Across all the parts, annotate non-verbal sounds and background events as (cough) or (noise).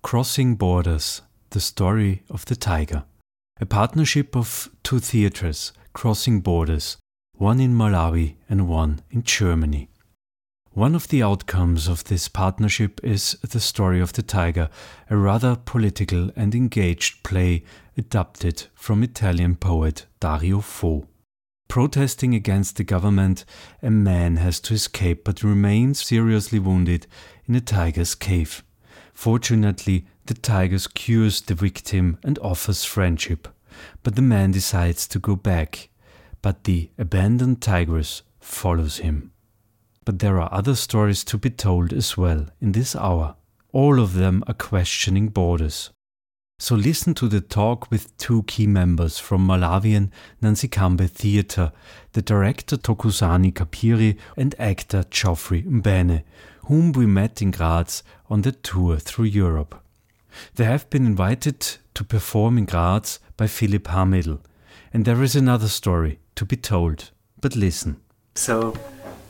Crossing Borders The Story of the Tiger. A partnership of two theaters crossing borders, one in Malawi and one in Germany. One of the outcomes of this partnership is The Story of the Tiger, a rather political and engaged play adapted from Italian poet Dario Fo. Protesting against the government, a man has to escape but remains seriously wounded in a tiger's cave. Fortunately, the tiger cures the victim and offers friendship, but the man decides to go back. But the abandoned tigress follows him. But there are other stories to be told as well in this hour. All of them are questioning borders. So listen to the talk with two key members from Malawian Nanzikambe Theatre, the director Thokozani Kapiri and actor Geoffrey Mbene, whom we met in Graz on the tour through Europe. They have been invited to perform in Graz by Philip Hamidl, and there is another story to be told. But listen. So,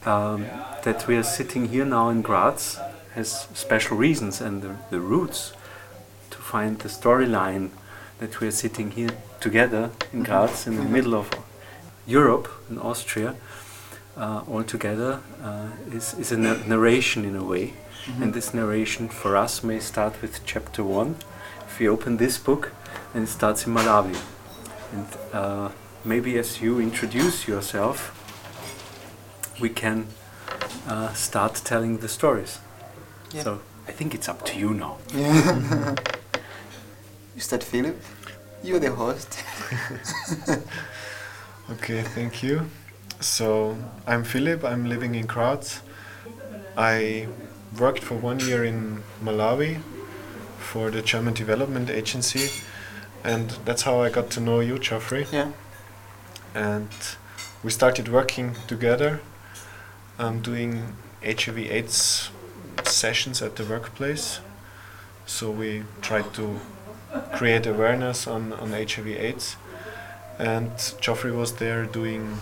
um, that we are sitting here now in Graz has special reasons and the, the roots to find the storyline that we are sitting here together in Graz in the middle of Europe in Austria uh, all together uh, is, is a narration in a way mm-hmm. and this narration for us may start with chapter one if we open this book and it starts in Malawi and uh, maybe as you introduce yourself we can uh, start telling the stories. Yeah. So I think it's up to you now. Yeah. (laughs) you start, Philip. You're the host. (laughs) okay, thank you. So I'm Philip. I'm living in Graz. I worked for one year in Malawi for the German Development Agency, and that's how I got to know you, Geoffrey. Yeah. And we started working together I'm doing HIV/AIDS sessions at the workplace. So we tried to create awareness on, on HIV/AIDS, and Geoffrey was there doing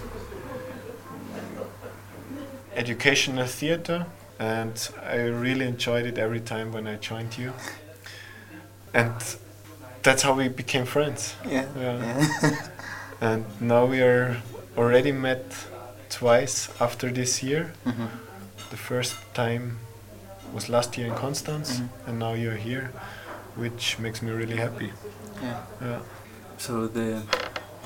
educational theater, and I really enjoyed it every time when I joined you. And that's how we became friends. Yeah. yeah. yeah. (laughs) and now we are already met twice after this year. Mm-hmm. The first time was last year in Constance, mm-hmm. and now you're here, which makes me really happy. Yeah. yeah. So the,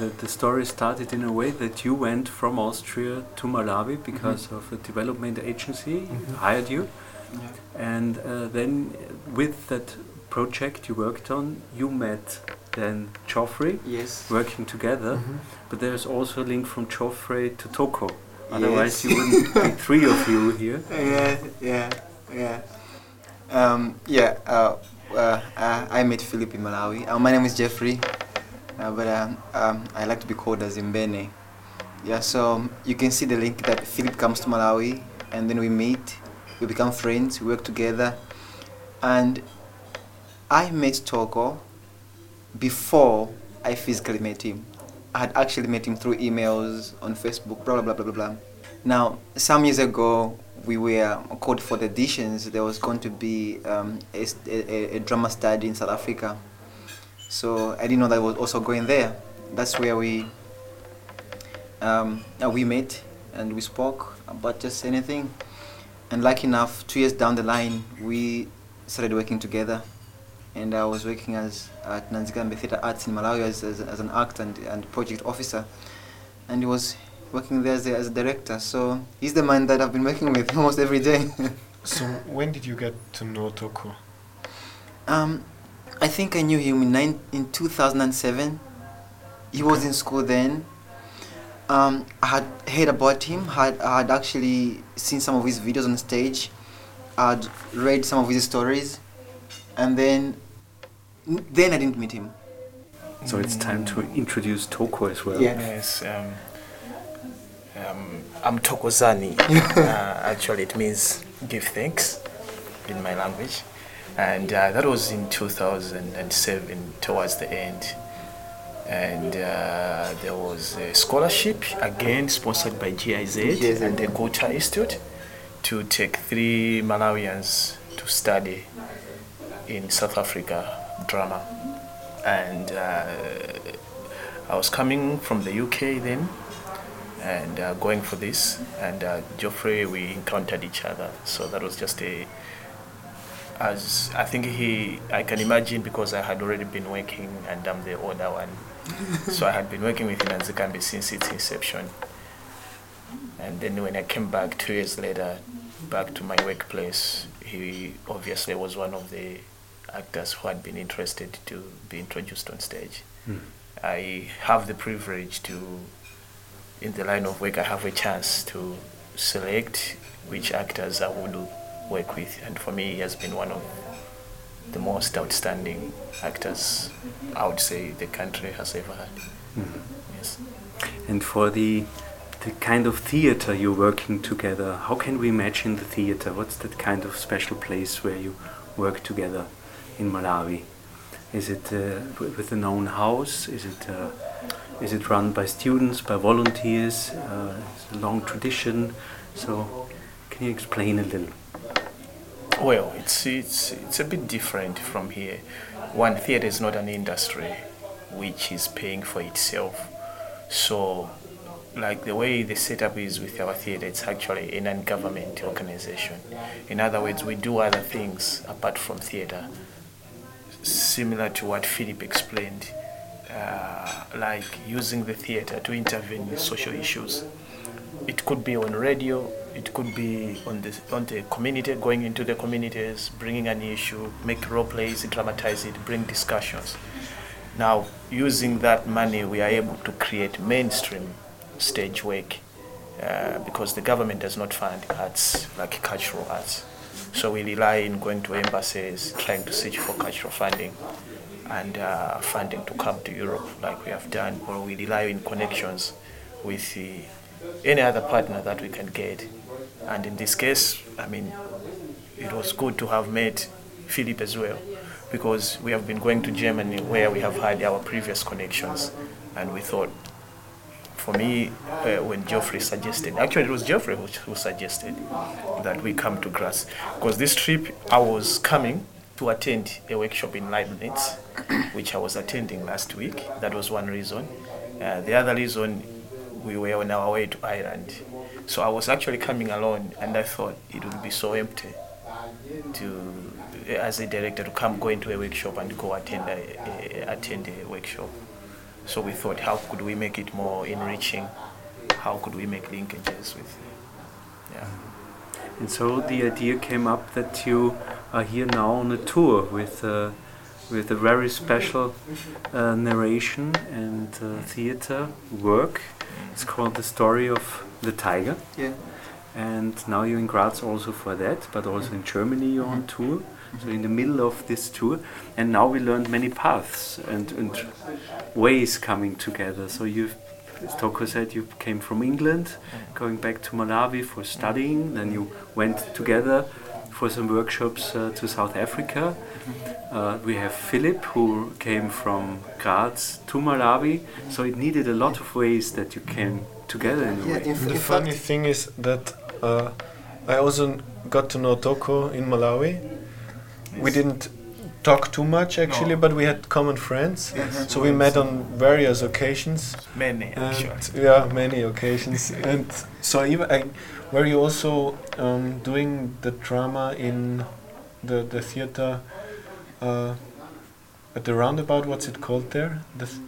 the the story started in a way that you went from Austria to Malawi because mm-hmm. of a development agency mm-hmm. hired you, yeah. and uh, then with that project you worked on, you met then Geoffrey, yes. working together. Mm -hmm. But there's also a link from Geoffrey to Toko. Otherwise, yes. you wouldn't be (laughs) three of you here. Yeah, yeah, yeah. Um, yeah, uh, uh, I met Philip in Malawi. Uh, my name is Jeffrey, uh, but um, um, I like to be called as Mbene. Yeah, so you can see the link that Philip comes to Malawi, and then we meet, we become friends, we work together, and I met Toko before I physically met him. I had actually met him through emails on Facebook, blah, blah, blah, blah, blah. Now, some years ago, we were called for the auditions. There was going to be um, a, a, a, drama study in South Africa. So I didn't know that I was also going there. That's where we um, we met and we spoke about just anything. And like enough, two years down the line, we started working together and I was working as at Nanzikambe Theatre Arts in Malawi as, as, as, an act and, and project officer. And he was working there as a, as a director. So he's the man that I've been working with (laughs) almost every day. so when did you get to know Toko? Um, I think I knew him in, nine, in 2007. He okay. was in school then. Um, I had heard about him, had, I had actually seen some of his videos on stage, I'd read some of his stories and then then I didn't meet him. So it's time to introduce Toko as well. Yeah. Yes. Um, um, I'm Thokozani. (laughs) uh, actually, it means give thanks in my language. And uh, that was in 2007, towards the end. And uh, there was a scholarship, again sponsored by GIZ yes, and the Goethe Institute, to take three Malawians to study in South Africa drama, and uh, I was coming from the UK then, and uh, going for this, and uh, Geoffrey we encountered each other, so that was just a. As I think he, I can imagine because I had already been working and I'm the older one, (laughs) so I had been working with Inanzikambi since its inception. And then when I came back two years later, back to my workplace, he obviously was one of the actors who had been interested to be introduced on stage. Mm. I have the privilege to, in the line of work, I have a chance to select which actors I would work with, and for me, he has been one of the most outstanding actors I would say the country has ever had. Mhm. Yes. And for the the kind of theater you're working together, how can we imagine the theater? What's that kind of special place where you work together in Malawi? Is it uh, with an own house? Is it uh, is it run by students, by volunteers? Uh, it's a long tradition. So, can you explain a little? Well, it's, it's, it's a bit different from here. One, theatre is not an industry which is paying for itself. So, like the way the setup is with our theatre, it's actually a non government organization. In other words, we do other things apart from theatre, similar to what Philip explained, uh, like using the theatre to intervene in social issues. It could be on radio, it could be on the on the community, going into the communities, bringing an issue, make role plays, dramatize it, bring discussions. Now, using that money, we are able to create mainstream stage work uh, because the government does not fund arts like cultural arts. So we rely on going to embassies, trying to search for cultural funding and uh, funding to come to Europe like we have done, or we rely on connections with the, any other partner that we can get. And in this case, I mean, it was good to have met Philip as well, because we have been going to Germany where we have had our previous connections, and we thought, for me, uh, when Geoffrey suggested, actually it was Geoffrey who, who suggested that we come to Graz, because this trip I was coming to attend a workshop in Leipzig, which I was attending last week. That was one reason. Uh, the other reason, we were on our way to Ireland. So I was actually coming alone, and I thought it would be so empty to, as a director, to come go into a workshop and go attend a, a, attend a workshop. So we thought, how could we make it more enriching? How could we make linkages with, yeah. And so the idea came up that you are here now on a tour with uh, with a very special uh, narration and uh, theater work. It's called the story of the tiger. Yeah. And now you're in Graz also for that, but also in Germany you're on tour. So in the middle of this tour, and now we learned many paths and, and ways coming together. So you've, as Toko said, you came from England, going back to Malawi for studying. Then you went together for some workshops uh, to South Africa. Uh, we have Philip who came from Graz to Malawi. So it needed a lot of ways that you came together in a Yeah, way. in, The in funny thing is that uh, I also got to know Toko in Malawi. We didn't talk too much actually, No. but we had common friends. Yes. So we met on various occasions. Many, actually. And, yeah, many occasions. (laughs) and so even I, were you also um, doing the drama in the the theater uh, at the roundabout? What's it called there? The th-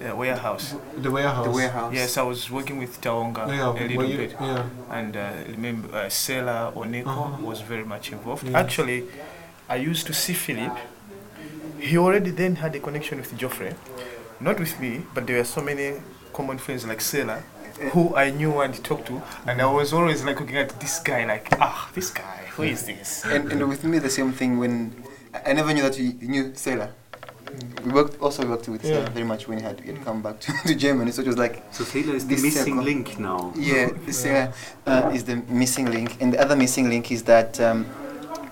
Yeah, warehouse. the warehouse. the warehouse. Yes, I was working with Taonga Yeah, a little you- bit. yeah. And uh, remember, uh, Sela Oneko Uh-huh. was very much involved. Yeah. Actually, I used to see Philip. He already then had a connection with Geoffrey. Not with me, but there were so many common friends like Sela who I knew and talked to. And I was always like looking at this guy, like, ah, this guy, who is this? and, and with me the same thing when I I never knew that you you knew Sailor. We worked also worked with Sailor Yeah. very much when he had, he had come back to, (laughs) to Germany. So it was like So Taylor is the missing circle. link now. yeah, (laughs) Sailor uh, is the missing link, and the other missing link is that um,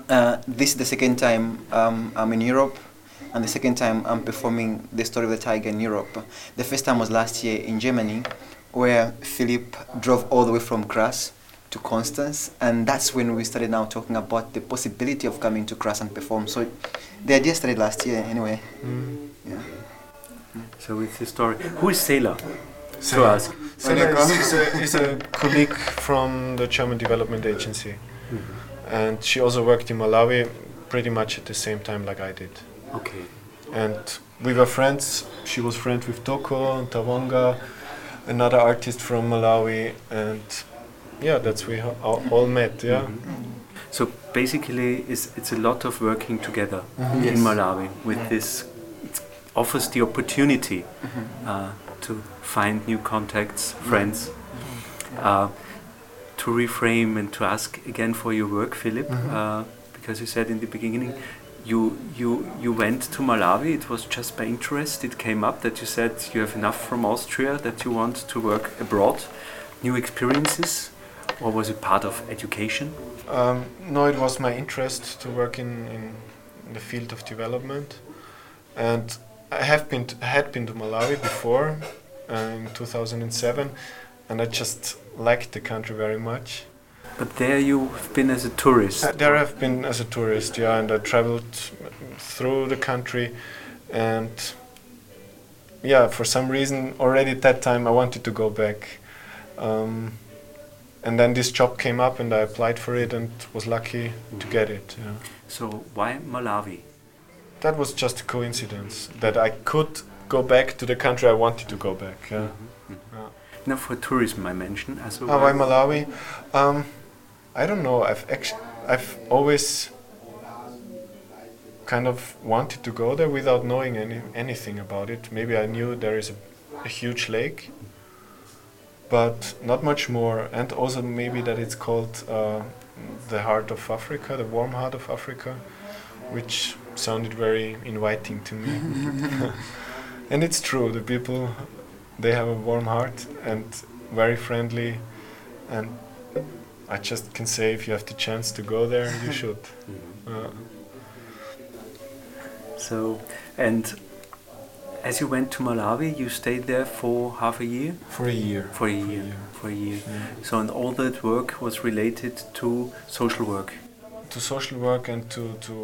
uh, this is the second time um, I'm in Europe. And the second time I'm performing the story of the tiger in Europe. The first time was last year in Germany, where Philip drove all the way from Graz to Constance, and that's when we started now talking about the possibility of coming to Graz and perform. So the idea started last year anyway. Mm. Yeah. So it's the story. Who is Sailor? So Sailor. ask. Sailor is, is, a, colleague from the German Development Agency, and she also worked in Malawi pretty much at the same time like I did. Okay. And we were friends. She was friends with Toko, and Taonga, another artist from Malawi, and yeah, that's we all, all met. Yeah. Mhm. So basically, it's, it's a lot of working together Yes. in Malawi with Yeah. this. It offers the opportunity Mhm. uh, to find new contacts, friends. Uh, to reframe and to ask again for your work, Philip, uh, because you said in the beginning you you you went to Malawi. It was just by interest. It came up that you said you have enough from Austria that you want to work abroad, new experiences, or was it part of education? Um, no, it was my interest to work in, in the field of development, and I have been t- had been to Malawi before uh, in 2007, and I just liked the country very much. But there you've been as a tourist. Uh, there I've been as a tourist, yeah, and I traveled through the country, and yeah, for some reason already at that time I wanted to go back. Um, and then this job came up and I applied for it and was lucky to get it. Yeah. So why Malawi? That was just a coincidence that I could go back to the country I wanted to go back. Yeah. Yeah. Now for tourism, I mentioned as well. Ah, why Malawi? Um, I don't know. I've actually, I've always kind of wanted to go there without knowing any anything about it. Maybe I knew there is a, a huge lake, but not much more. And also maybe that it's called uh, the heart of Africa, the warm heart of Africa, which sounded very inviting to me. (laughs) (laughs) and it's true. The people, they have a warm heart and very friendly, and I just can say if you have the chance to go there, you (laughs) should. Uh, So, and as you went to Malawi, you stayed there for half a year? for a year. For a year. For a year. So, and all that work was related to social work. To social work and to to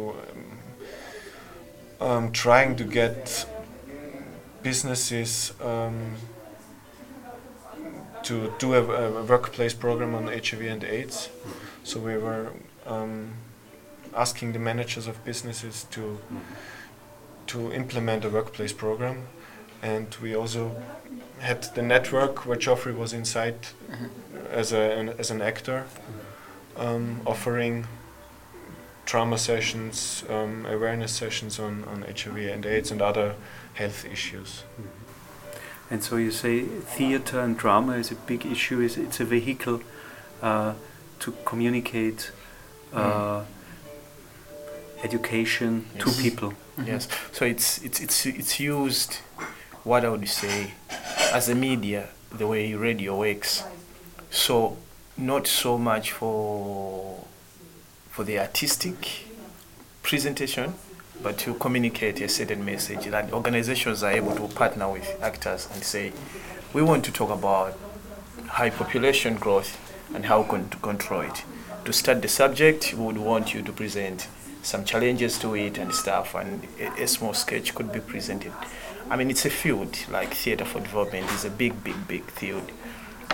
um, um, trying to get businesses um, to do a, a workplace program on HIV and AIDS. So we were um, asking the managers of businesses to to implement a workplace program, and we also had the network where Geoffrey was inside as a an, as an actor, um, offering trauma sessions, um, awareness sessions on, on HIV and AIDS and other health issues. And so you say theater and drama is a big issue. Is it's a vehicle uh, to communicate uh, education Yes. to people. Yes. Mm-hmm. So it's it's it's it's used. What I would say, as a media, the way radio works. So not so much for for the artistic presentation, but to communicate a certain message that organizations are able to partner with actors and say, we want to talk about high population growth and how con- to control it. To start the subject, we would want you to present some challenges to it and stuff, and a, a small sketch could be presented. I mean, it's a field like theater for development is a big, big, big field.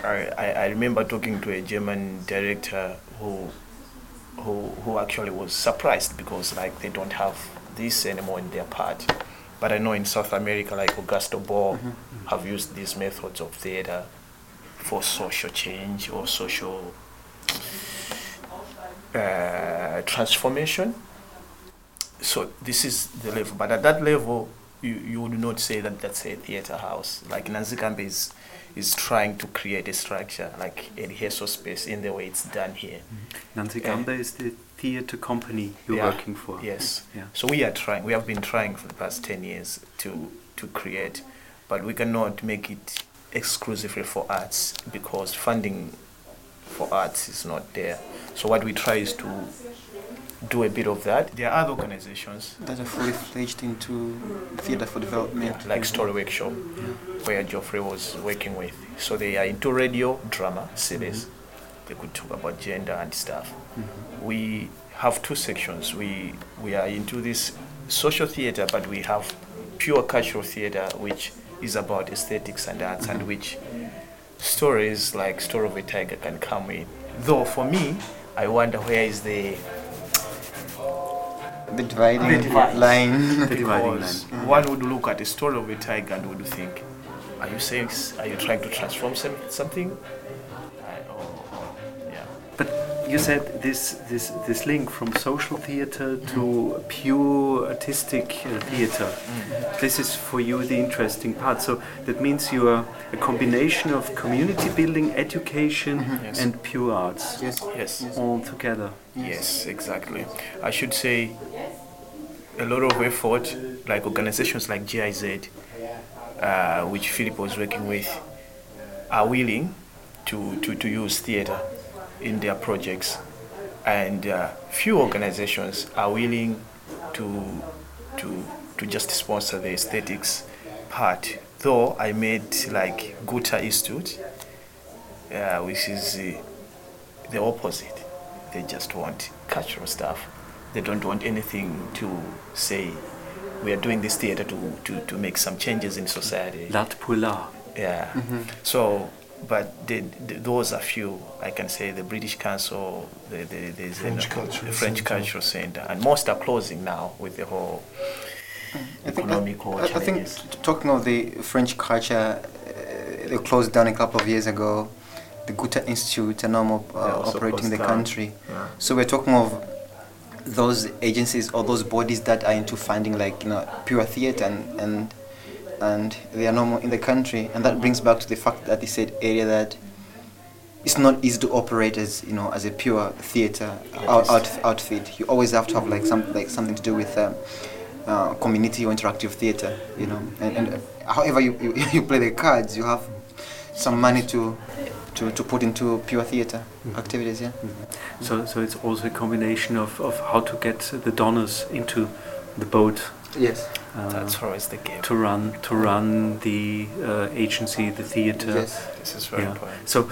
I, I, I remember talking to a German director who, who, who actually was surprised because like they don't have this anymore in their part. But I know in South America, like Augusto Boal have used these methods of theater for social change or social uh, transformation. So this is the level, but at that level, you, you would not say that that's a theater house. Like Nanzikambe is, is trying to create a structure, like a rehearsal space in the way it's done here. Mm-hmm. Nancy Yeah. Gamba is the theater company you're Yeah. working for. Yes. Yeah. So we are trying. We have been trying for the past ten years to to create, but we cannot make it exclusively for arts because funding for arts is not there. So what we try is to do a bit of that. There are other organizations That are fully fledged into theater for development. like Story Workshop, where Geoffrey was working with. So they are into radio, drama, series. Mm-hmm. They could talk about gender and stuff. Mm-hmm. We have two sections. We we are into this social theater, but we have pure cultural theater, which is about aesthetics and arts, and mm-hmm. which stories like Story of a Tiger can come in. Though for me, I wonder where is the The dividing The divide. line. (laughs) The dividing because line. Mm-hmm. one would look at the story of a tiger and would think, are you saying, are you trying to transform some, something? You said this this this link from social theater to pure artistic uh, theater. This is for you the interesting part. So that means you are a combination of community building, education, Yes. and pure arts Yes. Yes. all together. Yes, exactly. I should say a lot of effort, like organizations like GIZ, uh, which Philip was working with, are willing to, to, to use theater in their projects. And uh, few organizations are willing to, to, to just sponsor the aesthetics part. Though I made like Goethe Institute, uh, which is uh, the opposite. They just want cultural stuff. They don't want anything to say, we are doing this theater to, to, to make some changes in society. L'art pour l'art. Yeah. So, but the, the, those are few. I can say the British Council, the, the, there's French an- Cultural the French Centre. Cultural Center, and most are closing now with the whole I think, I, I think talking of the French culture, uh, they closed down a couple of years ago. The Goethe Institute are no more uh, operating the down. country. Yeah. So we're talking of those agencies or those bodies that are into funding like you know pure theatre and and and they are no more in the country. And that brings back to the fact that they said earlier that it's not easy to operate as you know as a pure theatre out, out, outfit. You always have to have like some like something to do with um, uh, community or interactive theatre you know. And, and uh, however you, you, (laughs) you play the cards you have some money to to, to put into pure theatre activities yeah. So so it's also a combination of, of how to get the donors into the boat. yes That's always the game. to run to run the uh, agency, the theater. yes This is very Yeah. important. So,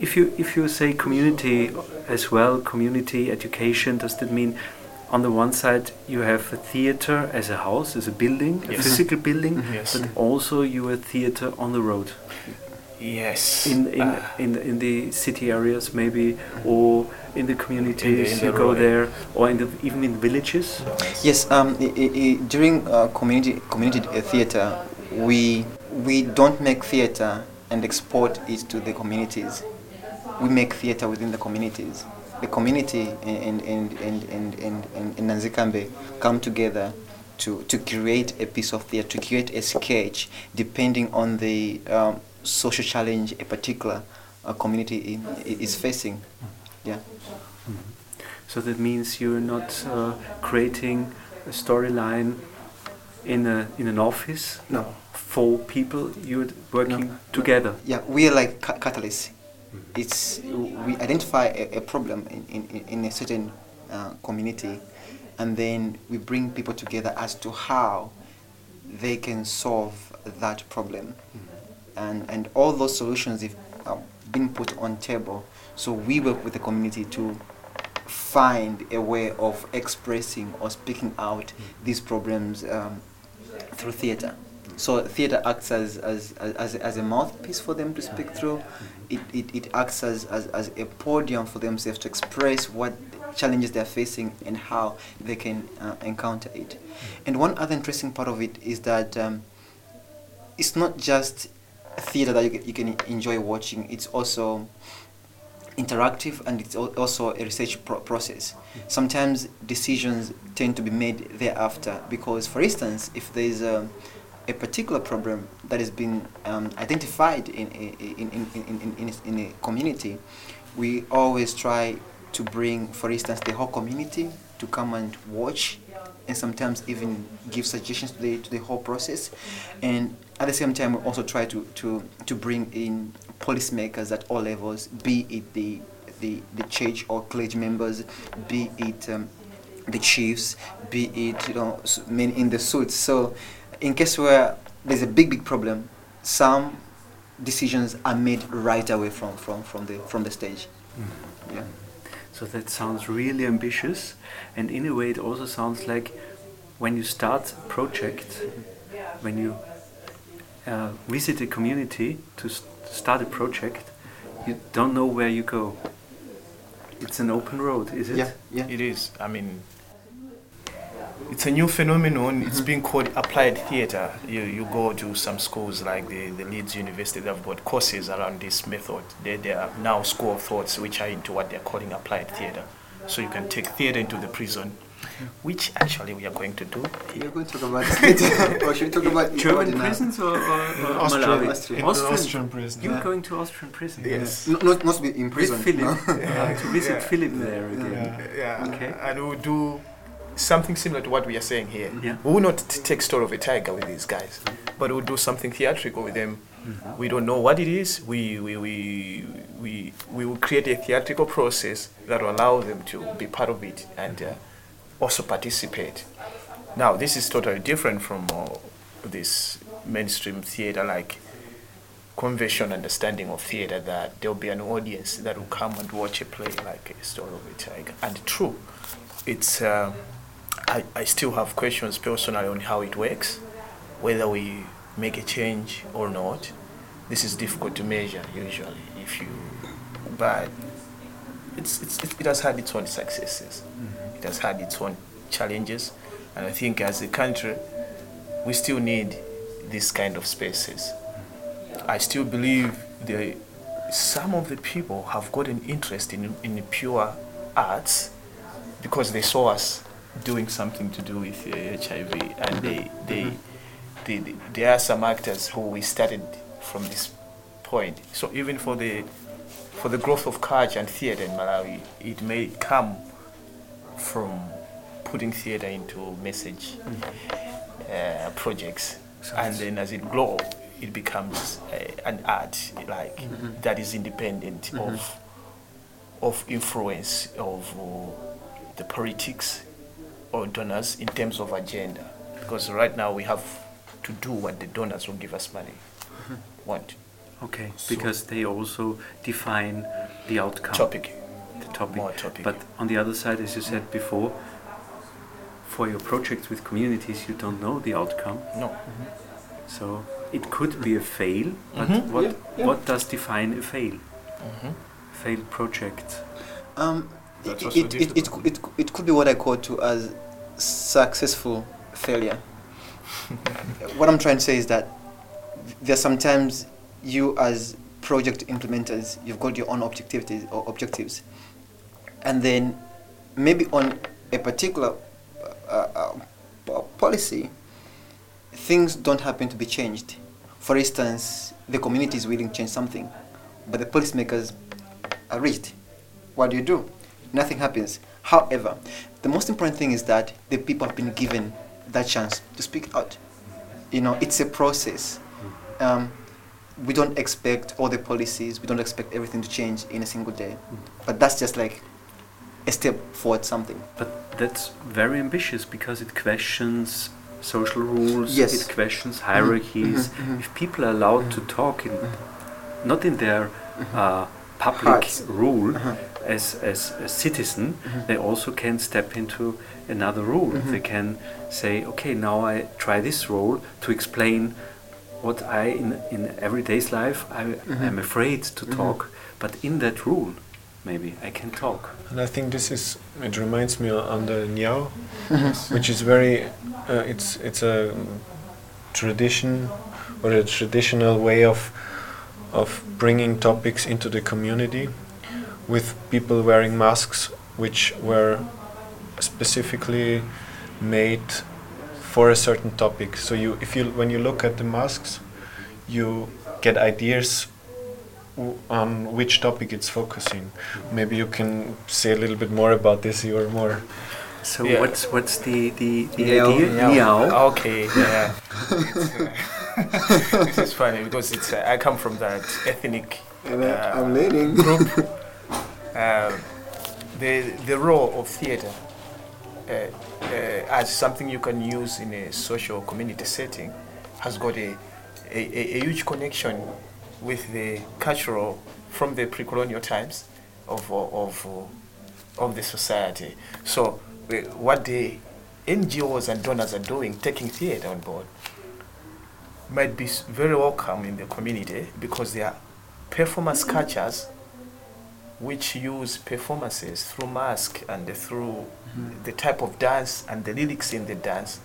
if you if you say community as well, community education, does that mean on the one side you have a theater as a house, as a building, a physical building, (laughs) Yes. but also you are theater on the road Yes. in in, Uh, in in the city areas maybe, or in the communities in the you go rural- there, or in the even in villages. Yes, um, i- i- during uh, community community uh, theatre, we we don't make theatre and export it to the communities. We make theatre within the communities. The community in in in in in, in, in Nanzikambe come together to, to create a piece of theatre, to create a sketch, depending on the um, social challenge a particular uh, community in, is facing. Yeah. So that means you're not uh, creating a storyline in a in an office No. for people. You're working together. Yeah, we are like ca- catalysts. It's we identify a, a problem in, in, in a certain uh, community, and then we bring people together as to how they can solve that problem, and and all those solutions have uh, been put on table. So we work with the community to find a way of expressing or speaking out these problems um, through theatre. So theatre acts as, as, as, as a mouthpiece for them to speak through. It, it, it acts as, as, as a podium for themselves to express what challenges they're facing and how they can uh, encounter it. And one other interesting part of it is that um, it's not just theatre that you you can enjoy watching, it's also interactive and it's also a research pro- process. Sometimes decisions tend to be made thereafter because, for instance, if there is a, a particular problem that has been um, identified in in, in, in, in, in a community, we always try to bring, for instance, the whole community to come and watch and sometimes even give suggestions to the, to the whole process. And at the same time, we also try to, to, to bring in policymakers at all levels, be it the, the, the church or clergy members, be it um, the chiefs, be it you know men in the suits. So, in case where there's a big big problem, some decisions are made right away from, from, from the from the stage. Yeah. So that sounds really ambitious, and in a way, it also sounds like when you start a project, when you uh, visit a community to start a project, you don't know where you go. It's an open road, is it? Yeah, yeah. It is. I mean, it's a new phenomenon. It's mm-hmm. being called applied theatre. You, you go to some schools like the, the Leeds University, they've got courses around this method. They, they are now school of thoughts which are into what they're calling applied theatre. So you can take theatre into the prison, which actually we are going to do. We're going to talk about (laughs) it. or should we talk about German prisons or, or, or Austrian, Malawi? Austrian. in the Austrian. Austrian prison. You're Yeah. going to Austrian prison? Yes. No, not, not to be in prison. With Philip. no. (laughs) Yeah, to visit Yeah. Philip there again. Yeah. Yeah. Okay. And we'll do something similar to what we are saying here. Yeah. We will not t- take story of a tiger with these guys, but we'll do something theatrical with them. We don't know what it is. We, we, we, we, we will create a theatrical process that will allow them to be part of it and uh, also participate. Now, this is totally different from uh, this mainstream theater like conventional understanding of theater that there'll be an audience that will come and watch a play like a story of a tiger. And true, it's uh, I, I still have questions personally on how it works, whether we make a change or not. This is difficult to measure usually if you, but it's, it's, it has had its own successes. It has had its own challenges, and I think as a country, we still need this kind of spaces. I still believe the some of the people have got an interest in in pure arts because they saw us doing something to do with uh, HIV, and they, they, they, they, there are some actors who we started from this point. So even for the for the growth of culture and theatre in Malawi, it may come from putting theatre into message uh, projects, and then as it grows, it becomes uh, an art like that is independent of of influence of uh, the politics or donors in terms of agenda. Because right now we have to do what the donors will give us money want. Okay, So- because they also define the outcome. Topic. The topic. More topic. But on the other side, as you said before, for your projects with communities, you don't know the outcome. No. So it could be a fail, but Mhm. what Yeah, yeah. what does define a fail? Mhm. Failed project. Um, it, it, it, it, it, it could be what I call to as successful failure. (laughs) what I'm trying to say is that there's sometimes you as project implementers, you've got your own objectives or objectives, and then maybe on a particular uh, uh, policy, things don't happen to be changed. For instance, the community is willing to change something, but the policymakers are rigid. What do you do? Nothing happens. However, the most important thing is that the people have been given that chance to speak out. You know, it's a process. Um, we don't expect all the policies, we don't expect everything to change in a single day. But that's just like a step forward something. But that's very ambitious because it questions social rules, Yes. it questions hierarchies. mhm. If people are allowed to talk in, not in their uh, public Hearts. rule Uh-huh. as, as a citizen, they also can step into another role. Mhm. They can say, okay, now I try this role to explain what I, in, in everyday's life, I, Mhm. I'm afraid to talk, but in that rule, maybe I can talk. And I think this is it reminds me on the Nyau, which is very uh, it's it's a tradition or a traditional way of of bringing topics into the community with people wearing masks which were specifically made for a certain topic so you if you when you look at the masks you get ideas w- on which topic it's focusing. Maybe you can say a little bit more about this. You're more. So Yeah. what's what's the the, the Nyau. idea? Yeah. Nyau. Okay. Yeah. It's, (laughs) uh, this is funny because it's uh, I come from that ethnic uh, I'm learning. group. (laughs) Um, the the role of theatre uh, uh, as something you can use in a social community setting has got a, a, a, a huge connection with the cultural from the pre-colonial times of of of, the society. So what the NGOs and donors are doing, taking theatre on board, might be very welcome in the community because they are performance cultures which use performances through mask and through mm-hmm. the type of dance and the lyrics in the dance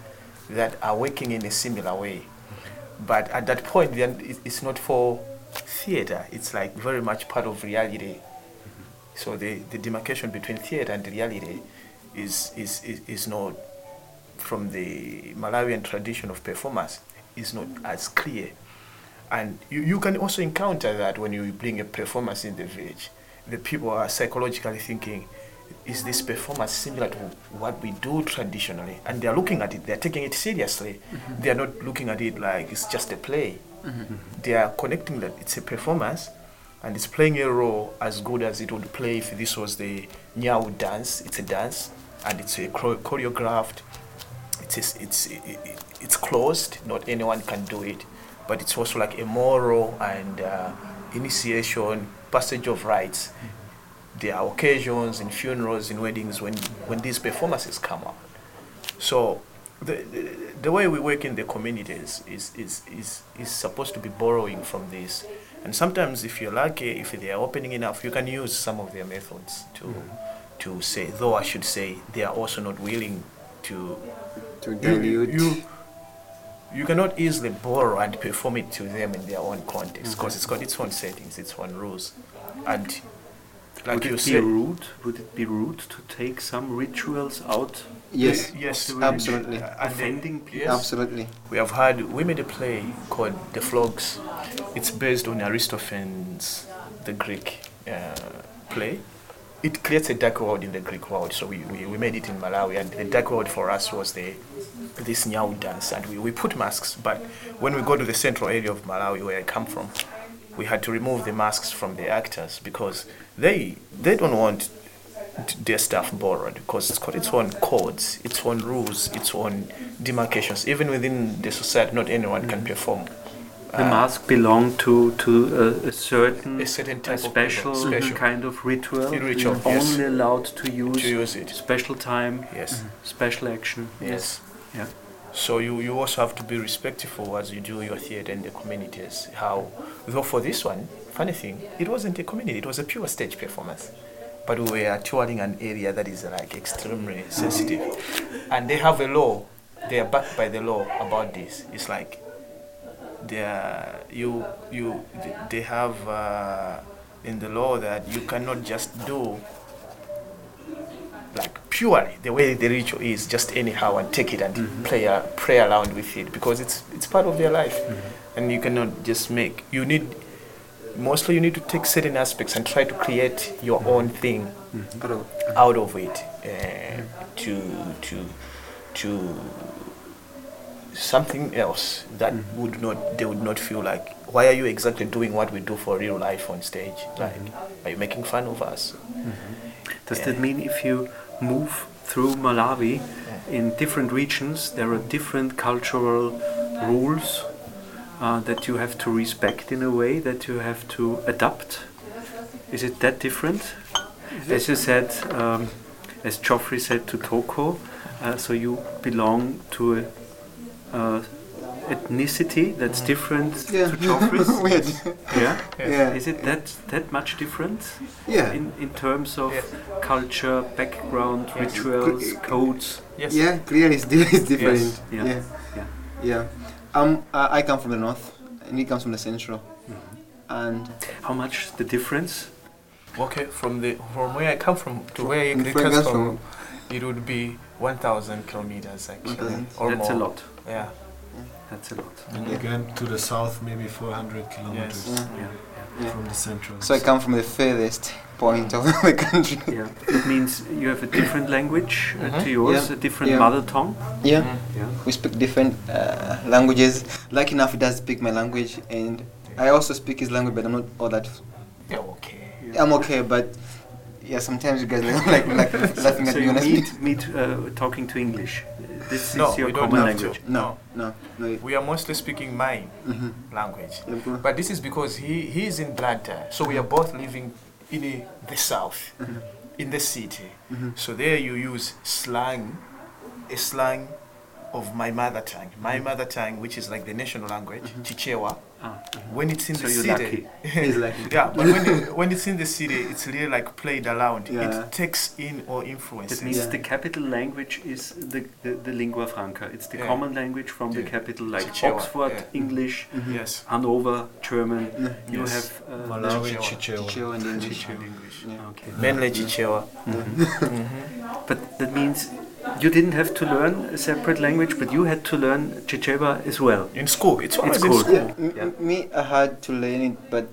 that are working in a similar way. Mm-hmm. But at that point, then it's not for theater. It's like very much part of reality. So the, the demarcation between theater and reality is, is, is, is not from the Malawian tradition of performance is not as clear. And you, you can also encounter that when you bring a performance in the village. The people are psychologically thinking, is this performance similar to what we do traditionally? And they're looking at it, they're taking it seriously. Mm-hmm. They're not looking at it like it's just a play. They are connecting that it's a performance and it's playing a role as good as it would play if this was the Nyau dance. It's a dance and it's a choreographed it's it's it's it's closed. Not anyone can do it, but it's also like a moral and uh, initiation, passage of rites. There are occasions in funerals, in weddings when when these performances come up. So the, the, the way we work in the communities is, is, is, is supposed to be borrowing from this. And sometimes, if you're lucky, if they are opening enough, you can use some of their methods to, mm-hmm. to say, though I should say, they are also not willing to To you, dilute. you, you cannot easily borrow and perform it to them in their own context mm-hmm. because it's got its own settings, its own rules. And like Would you it be said, rude? Would it be rude to take some rituals out, yes, yes, of the village, absolutely. offending people? yes. absolutely. We have had, we made a play called The Frogs. It's based on Aristophanes, the Greek uh, play. It creates a dark world in the Greek world, so we, we, we made it in Malawi, and the dark world for us was the this Nyau dance, and we, we put masks, but when we go to the central area of Malawi, where I come from, we had to remove the masks from the actors because they they don't want t- their stuff borrowed because it's got its own codes, its own rules, its own demarcations. Even within the society, not anyone can perform. The uh, mask belong to to a, a certain, A certain a type of special, people, special. kind of ritual. Ritual, only yes. allowed to use, to use it. special time, Yes, special action. yes. Yeah. So you, you also have to be respectful as you do your theatre in the communities. How, though for this one, funny thing, it wasn't a community; it was a pure stage performance. But we were touring an area that is like extremely sensitive, and they have a law. They are backed by the law about this. It's like they are, you you they have uh, in the law that you cannot just do like purely the way the ritual is just anyhow and take it and play a, play around with it because it's it's part of their life and you cannot just make you need mostly you need to take certain aspects and try to create your own thing mm-hmm. out of it uh, to to to something else that mm-hmm. would not they would not feel like why are you exactly doing what we do for real life on stage? Mm-hmm. Like are you making fun of us? Does that mean if you move through Malawi in different regions, there are different cultural rules uh, that you have to respect in a way, that you have to adapt? Is it that different? As you said, um, as Geoffrey said to Toko, uh, so you belong to a uh, ethnicity that's different Yeah. to Geoffrey's? (laughs) Weird. yeah? Yeah. Is it that that much different? Yeah. in, in terms of Yeah. culture, background, Yes. rituals, codes. yes Yeah, clearly it's, di- it's different. Yes. Yeah. Yeah. Yeah. Yeah. Um, I, I come from the north, and he comes from the central. And How much the difference? Okay, from the from where I come from to where From where comes that's from, it would be 1,000 kilometers actually, 1,000. or That's more. a lot. Yeah. That's a lot. And Yeah. again, to the south, maybe 400 kilometers Yeah. Yeah. yeah. from the central. So I come from the furthest point of (laughs) the country. Yeah. It means you have a different language uh, to Mhm. yours, Yeah. a different Yeah. mother tongue. Yeah. Mm. Yeah. We speak different uh, languages. Lucky enough, he does speak my language, and I also speak his language, but I'm not all that. Yeah, okay. I'm okay, but yeah, sometimes you guys (laughs) like like, like (laughs) laughing at so me you when I speak. meet, meet uh, talking to English. This No, is your we don't common have to. language. No, no, no. We are mostly speaking my Mm-hmm. language, but this is because he he is in Blantyre, so we are both living in a, the south, mm-hmm. in the city. Mm-hmm. So there you use slang a slang of my mother tongue. My mm-hmm. mother tongue, which is like the national language, mm-hmm. Chichewa. Ah, When it's in So the you're city, (laughs) He's like, yeah, but when, it, when it's in the city, it's really like played around. Yeah. It takes in or influences. That means Yeah. the capital language is the, the, the lingua franca. It's the Yeah. common language from the capital, like Chichewa, Oxford, yeah. English, Yes. Hanover, German. You Yes. have uh, Malawi, Chichewa. Chichewa. Chichewa and English. And English. Yeah. Okay. Mainly Chichewa. But that means you didn't have to learn a separate language, but you had to learn Chichewa as well. In school, it's always in cool. school. Yeah, m- m- me, I had to learn it, but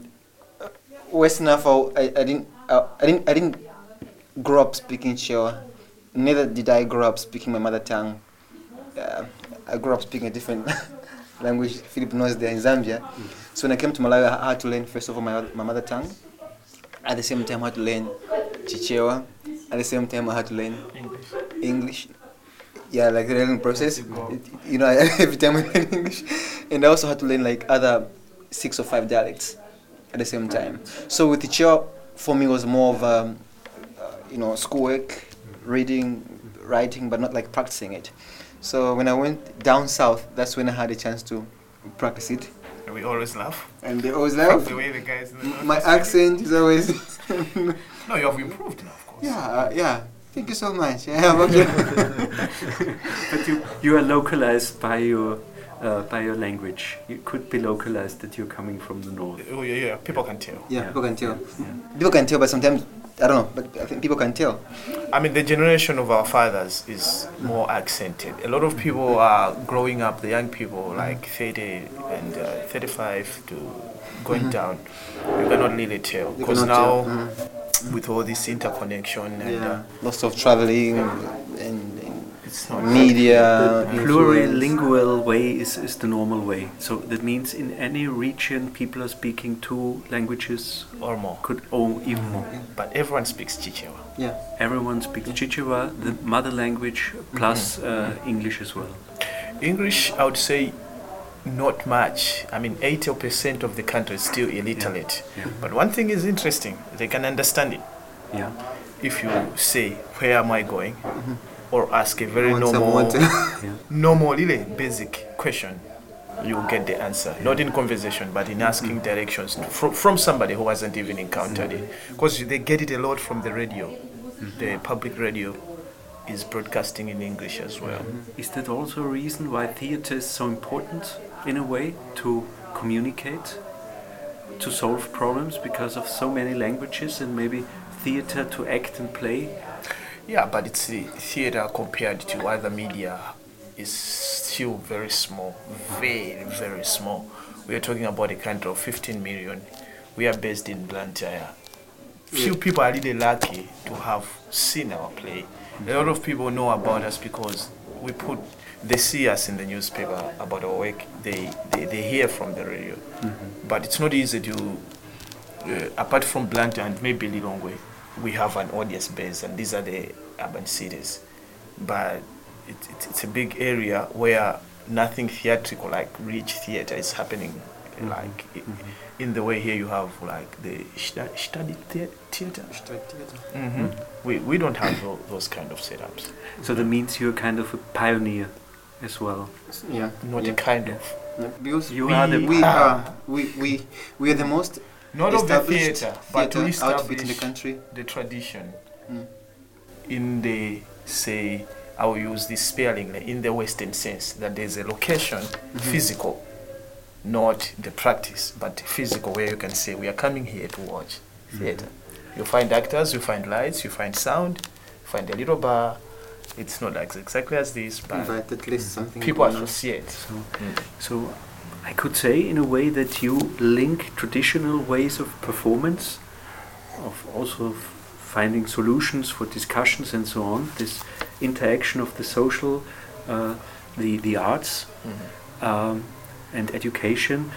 uh, West Nafo, I, I didn't, uh, I didn't, I didn't grow up speaking Chewa. Neither did I grow up speaking my mother tongue. Uh, I grew up speaking a different (laughs) language. Philip knows there in Zambia. So when I came to Malawi, I had to learn first of all my, my mother tongue. At the same time, I had to learn Chichewa. At the same time, I had to learn English. English. Yeah, like the learning process. You. It- you know, (laughs) every time I learn English, and I also had to learn like other six or five dialects at the same time. So with teacher, for me was more of um, uh, you know schoolwork, reading, writing, but not like practicing it. So when I went down south, that's when I had a chance to practice it, And We always laugh. and they always From laugh. the way the guys. in the north My accent is always. (laughs) No, you have improved now, of course. Yeah, uh, yeah. Thank you so much. Yeah, okay. (laughs) But you, you are localized by your uh, by your language. You could be localized that you're coming from the north. Oh, yeah, yeah. People can tell. Yeah, Yeah. people can tell. Yeah. People can tell, but sometimes I don't know. But I think people can tell. I mean, the generation of our fathers is more accented. A lot of people are growing up, the young people, like 30 and uh, 35 to going down. You cannot really tell. You Because now, tell. Mhm. With all this interconnection and uh, lots of traveling and, and it's not media. The influence. plurilingual way is, is the normal way. So that means in any region people are speaking two languages, or more. could or even more. But everyone speaks Chichewa. Yeah. Everyone speaks Chichewa, the mother language, plus uh, English as well. English, I would say, not much. I mean, 80% of the country is still illiterate. Yeah. But one thing is interesting, they can understand it. Yeah. If you say, Where am I going? Mm-hmm. or ask a very normal, (laughs) Yeah. normal, really basic question, you will get the answer. Not in conversation, but in asking mm-hmm. directions from, from somebody who hasn't even encountered it. Because they get it a lot from the radio. Mm-hmm. The public radio is broadcasting in English as well. Is that also a reason why theater is so important in a way to communicate, to solve problems because of so many languages and maybe theater to act and play? Yeah, but it's the theater compared to other media is still very small, very very small. We are talking about a country of 15 million. We are based in Blantyre. Few people are really lucky to have seen our play. A lot of people know about us because we put they see us in the newspaper about our work. They they, they hear from the radio, but it's not easy to uh, apart from Blantyre and maybe Lilongwe, we have an audience base, and these are the urban cities. But it, it, it's a big area where nothing theatrical like rich theater is happening. Like i- in the way here you have like the sta- study thea- theater. hmm We, we don't have those kind of setups. So that means you're kind of a pioneer as well. Yeah. Not yeah. a kind Yeah. of. Yeah, Because You we, are the- we Ah. are we, we we are the most Not of the established theater, but to theatre outfit in the country. the tradition Mm. in the say I will use this sparingly in the Western sense that there's a location physical, not the practice, but physical where you can say we are coming here to watch theater. You find actors, you find lights, you find sound, you find a little bar. It's not like exactly as this, but Invite at least something. people associate. So, Mm. so I could say in a way that you link traditional ways of performance, of also of finding solutions for discussions and so on. This interaction of the social, uh, the the arts, Mhm. um, and education.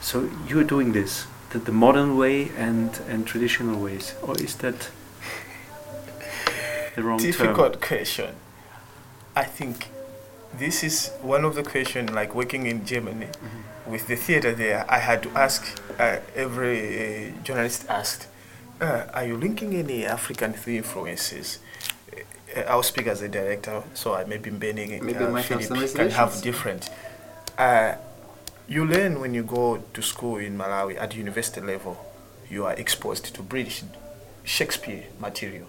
So you're doing this, the, the modern way and and traditional ways, or is that the wrong term? difficult question. I think this is one of the questions, like working in Germany with the theater there, I had to ask, uh, every uh, journalist asked, uh, are you linking any African influences? uh, I'll speak as a director, so I maybe Mbene Maybe uh, I might have Philip can have different. Uh, you learn when you go to school in Malawi at university level, you are exposed to British Shakespeare material.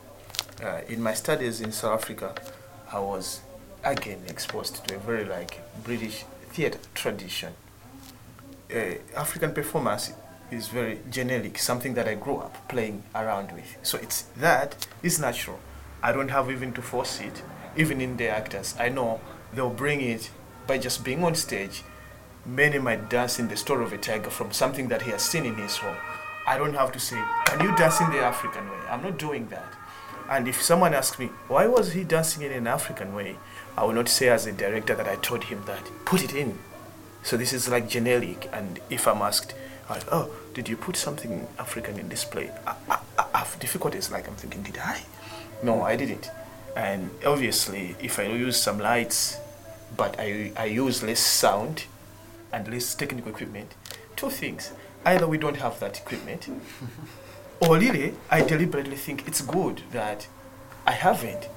Uh, in my studies in South Africa, I was again exposed to a very like British theatre tradition. Uh, African performance is very generic, something that I grew up playing around with. So it's that is natural. I don't have even to force it. Even in the actors, I know they'll bring it by just being on stage. Many might dance in the story of a tiger from something that he has seen in his home. I don't have to say, "Can you dance in the African way?" I'm not doing that. And if someone asks me, "Why was he dancing in an African way?" I will not say as a director that I told him that. Put it in. So this is like generic. And if I'm asked, uh, oh, did you put something African in this play? I, I, I have difficulties. Like I'm thinking, did I? No, I didn't. And obviously, if I use some lights, but I, I use less sound and less technical equipment, two things. Either we don't have that equipment, or really, I deliberately think it's good that I haven't.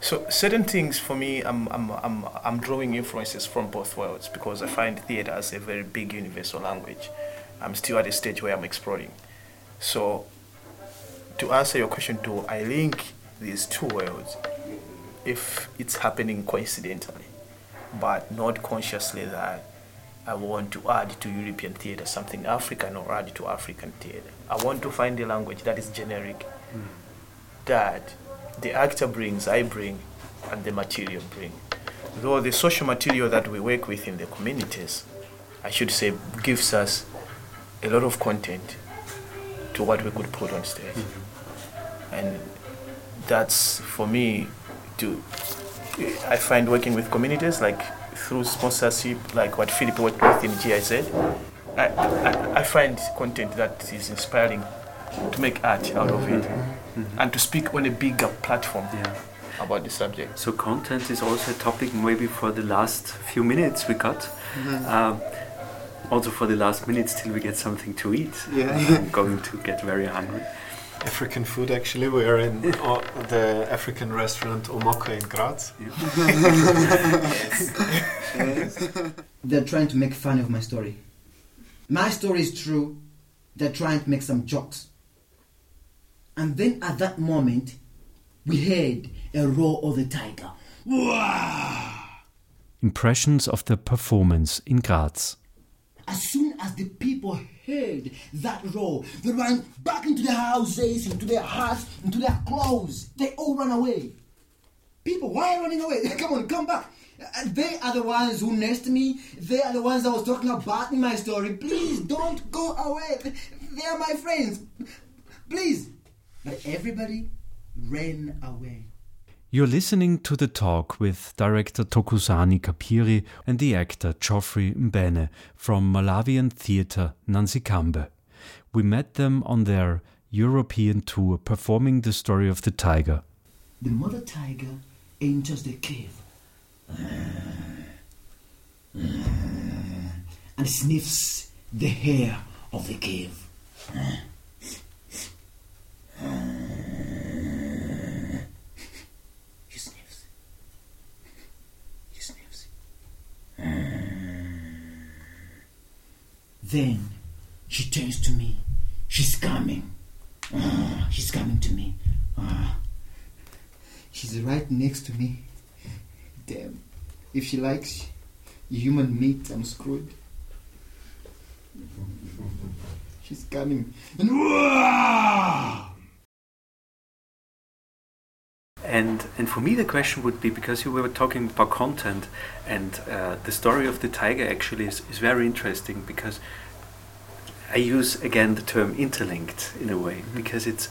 So certain things for me, I'm, I'm, I'm, I'm drawing influences from both worlds because I find theater as a very big universal language. I'm still at a stage where I'm exploring. So to answer your question, do I link these two worlds if it's happening coincidentally, but not consciously that I want to add to European theater something African or add to African theater. I want to find a language that is generic, hmm. that the actor brings, I bring, and the material bring. Though the social material that we work with in the communities, I should say, gives us a lot of content to what we could put on stage. Hmm. And that's for me to I find working with communities like through sponsorship, like what Philip worked with in GIZ, I, I, I find content that is inspiring to make art out of it and to speak on a bigger platform Yeah. about the subject. So content is also a topic maybe for the last few minutes we got. Um, also for the last minutes till we get something to eat. Yeah. I'm (laughs) going to get very hungry. African food actually. We are in (laughs) uh, the African restaurant Omoko in Graz. (laughs) Yes. They're trying to make fun of my story. My story is true. They're trying to make some jokes. And then at that moment, we heard a roar of the tiger. Impressions of the performance in Graz. As soon as the people heard that roar, they ran back into their houses, into their huts, into their clothes. They all ran away. People, why are you running away? (laughs) come on, come back. Uh, They are the ones who nursed me. They are the ones I was talking about in my story. Please don't go away. They are my friends. Please. But everybody ran away. You're listening to the talk with director Thokozani Kapiri and the actor Geoffrey Mbene from Malawian theatre Nanzikambe. We met them on their European tour performing the story of the tiger. The mother tiger enters the cave and sniffs the hair of the cave. She sniffs. She sniffs. Then she turns to me. She's coming. Ah, she's coming to me. Ah. She's right next to me. Damn. If she likes human meat, I'm screwed. She's coming. And! And and for me the question would be because you were talking about content and uh, the story of the tiger actually is, is very interesting because I use again the term interlinked in a way because it's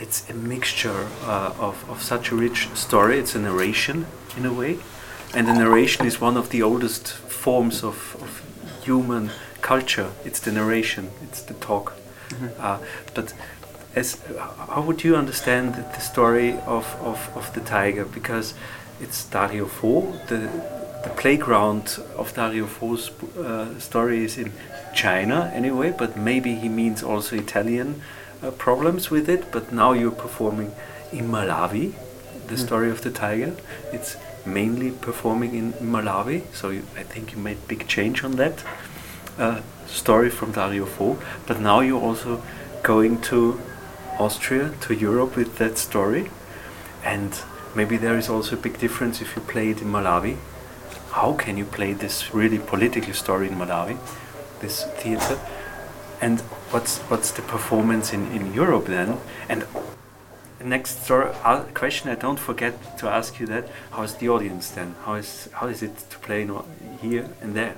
it's a mixture uh, of, of such a rich story. It's a narration in a way, and the narration is one of the oldest forms of, of human culture. It's the narration. It's the talk. Uh, but as how would you understand the, the story of, of, of the tiger? Because it's Dario Fo. The the playground of Dario Fo's uh, story is in China anyway, but maybe he means also Italian uh, problems with it. But now you're performing in Malawi, the story of the tiger. It's mainly performing in Malawi, so you, I think you made big change on that uh, story from Dario Fo. But now you're also going to Austria, to Europe with that story, and maybe there is also a big difference if you play it in Malawi. How can you play this really political story in Malawi, this theater? And what's what's the performance in, in Europe then? And next story, uh, question I don't forget to ask you that: How is the audience then? How is how is it to play in, here and there?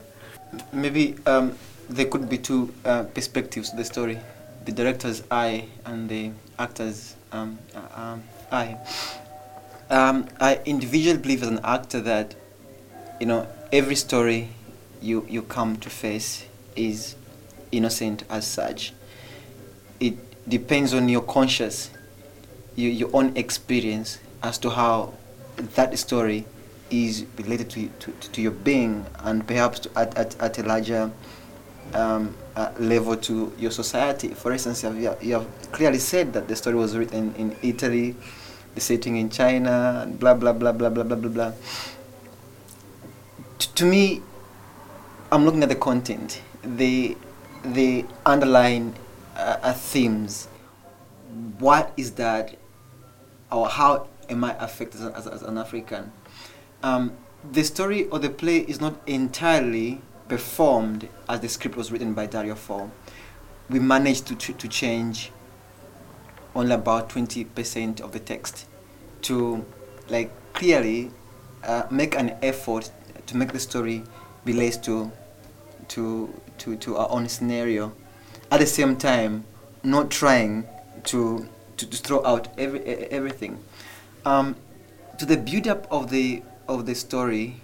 Maybe um, there could be two uh, perspectives to the story: the director's eye and the actor's um, uh, um, eye. Um, I individually believe as an actor that you know every story you you come to face is innocent as such. It depends on your conscious, your, your own experience as to how that story is related to, to, to your being and perhaps to, at, at, at a larger um, uh, level to your society. For instance, you have, you have clearly said that the story was written in Italy, the setting in China, blah, blah, blah, blah, blah, blah, blah, blah. To me, I'm looking at the content. The the underlying uh, uh, themes. What is that, or how am I affected as, as, an African? Um, the story or the play is not entirely performed as the script was written by Dario Fo. We managed to, to, to change only about 20% of the text to like clearly uh, make an effort to make the story relates to to to, to our own scenario. At the same time not trying to to, to throw out every, everything. Um, to the build up of the of the story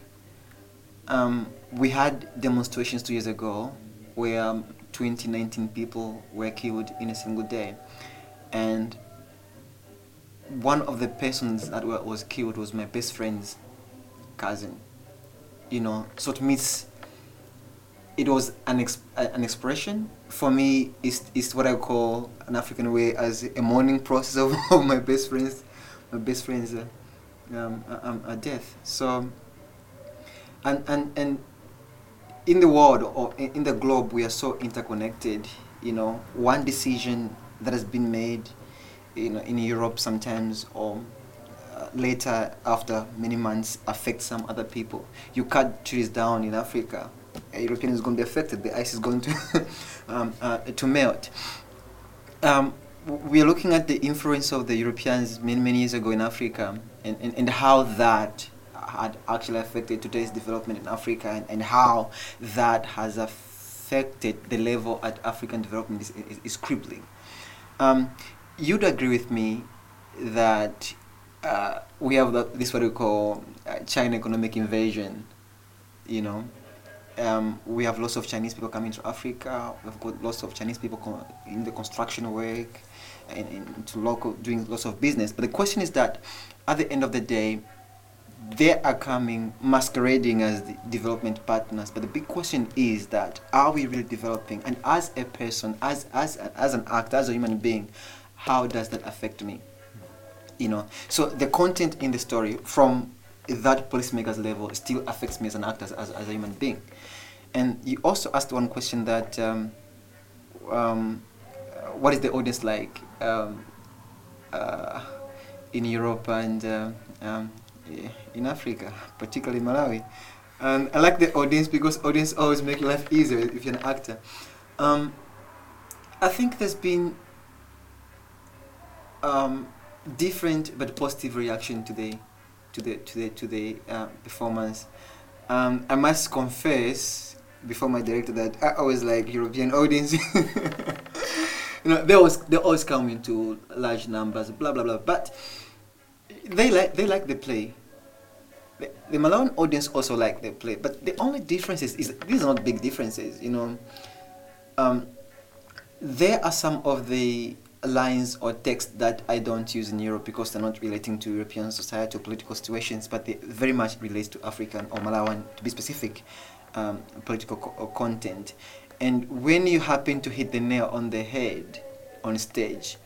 um, we had demonstrations two years ago where um, 20 19 people were killed in a single day. And one of the persons that were, was killed was my best friend's cousin. You know so it means it was an, an expression. For me it's, it's what i call an african way as a mourning process of, (laughs) my best friends my best friends uh, um, um, uh, death. So and, and and in the world or in, the globe we are so interconnected you know. One decision that has been made you know in europe sometimes or uh, later after many months affects some other people. You cut trees down in africa. a European is going to be affected. The ice is going to (laughs) um, uh, to melt. Um, we are looking at the influence of the Europeans many many years ago in Africa, and, and, and how that had actually affected today's development in Africa, and, and how that has affected the level at African development is, is, is crippling. Um, you'd agree with me that uh, we have the, this what we call uh, China economic invasion, you know, um, we have lots of Chinese people coming to Africa. We've got lots of Chinese people co- in the construction work and into local doing lots of business. But the question is that at the end of the day, they are coming masquerading as the development partners. But the big question is that are we really developing? And as a person, as as as an actor, as a human being, how does that affect me? You know. So the content in the story from that policymaker's level still affects me as an actor, as, as a human being. And you also asked one question that um, um, what is the audience like um, uh, in Europe and uh, um, in Africa, particularly Malawi? And I like the audience because audience always make life easier if you're an actor. Um, I think there's been um, different but positive reaction to the to the to the to the uh, performance. I must confess before my director that I always like European audience. (laughs) you know, they always they always come into large numbers, blah blah blah. But they like they like the play. The, the Malawian audience also like the play, but the only difference is, is these are not big differences. You know, um, there are some of the lines or text that I don't use in Europe because they're not relating to European society or political situations, but they very much relates to African or Malawian, to be specific, um, political co- content. And when you happen to hit the nail on the head on stage,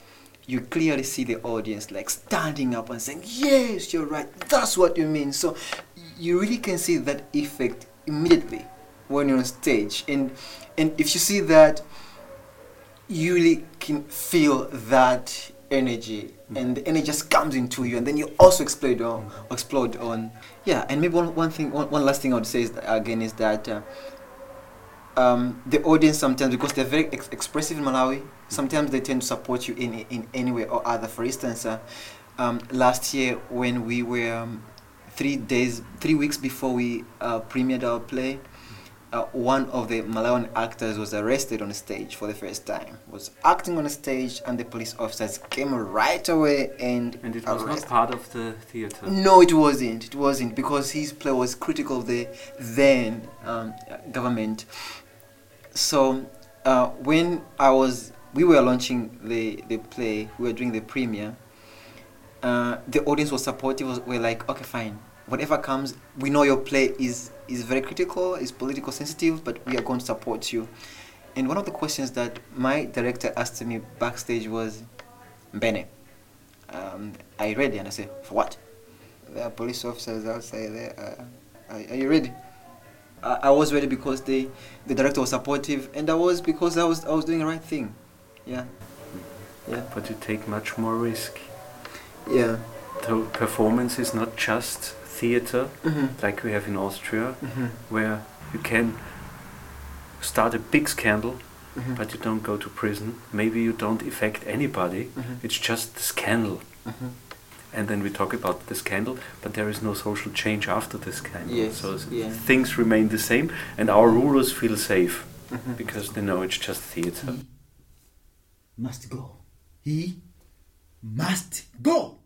you clearly see the audience like standing up and saying, "Yes, you're right. That's what you mean." So you really can see that effect immediately when you're on stage, and and if you see that, you really can feel that energy, and the energy just comes into you, and then you also explode on, explode on. Yeah, and maybe one, one thing, one, one last thing I would say is again is that. Uh, um, the audience sometimes because they're very ex- expressive in Malawi. Sometimes they tend to support you in in any way or other. For instance, uh, um, last year when we were um, three days, three weeks before we uh, premiered our play, uh, one of the Malawian actors was arrested on stage for the first time. Was acting on a stage, and the police officers came right away and And it was arrested. not part of the theater. No, it wasn't. It wasn't because his play was critical of the then um, government. So uh, when I was, we were launching the the play, we were doing the premiere. Uh, the audience was supportive. Was, we're like, okay, fine. Whatever comes, we know your play is is very critical, is political sensitive, but we are going to support you. And one of the questions that my director asked me backstage was, Mbene, um, are you ready? And I said, for what? There are police officers outside there. Uh, are, are you ready? I, I was ready because the, the director was supportive, and I was because I was I was doing the right thing. Yeah. Yeah. But you take much more risk. Yeah. So performance is not just theater hmm like we have in Austria, hmm where you can start a big scandal, hmm but you don't go to prison. Maybe you don't affect anybody. Mhm. It's just the scandal. hmm And then we talk about the scandal, but there is no social change after the scandal. Yes, So yeah. things remain the same, and our rulers feel safe hmm because they know it's just theater. He must go. He must go.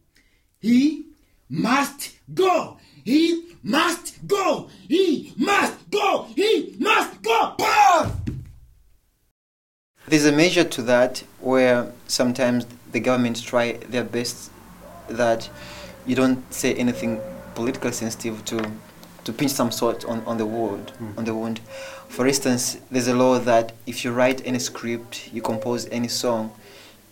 He must go. He must go. He must go. He must go. There's a measure to that where sometimes the governments try their best that you don't say anything politically sensitive to to pinch some salt on, on the wound Mm. on the wound. For instance, there's a law that if you write any script, you compose any song,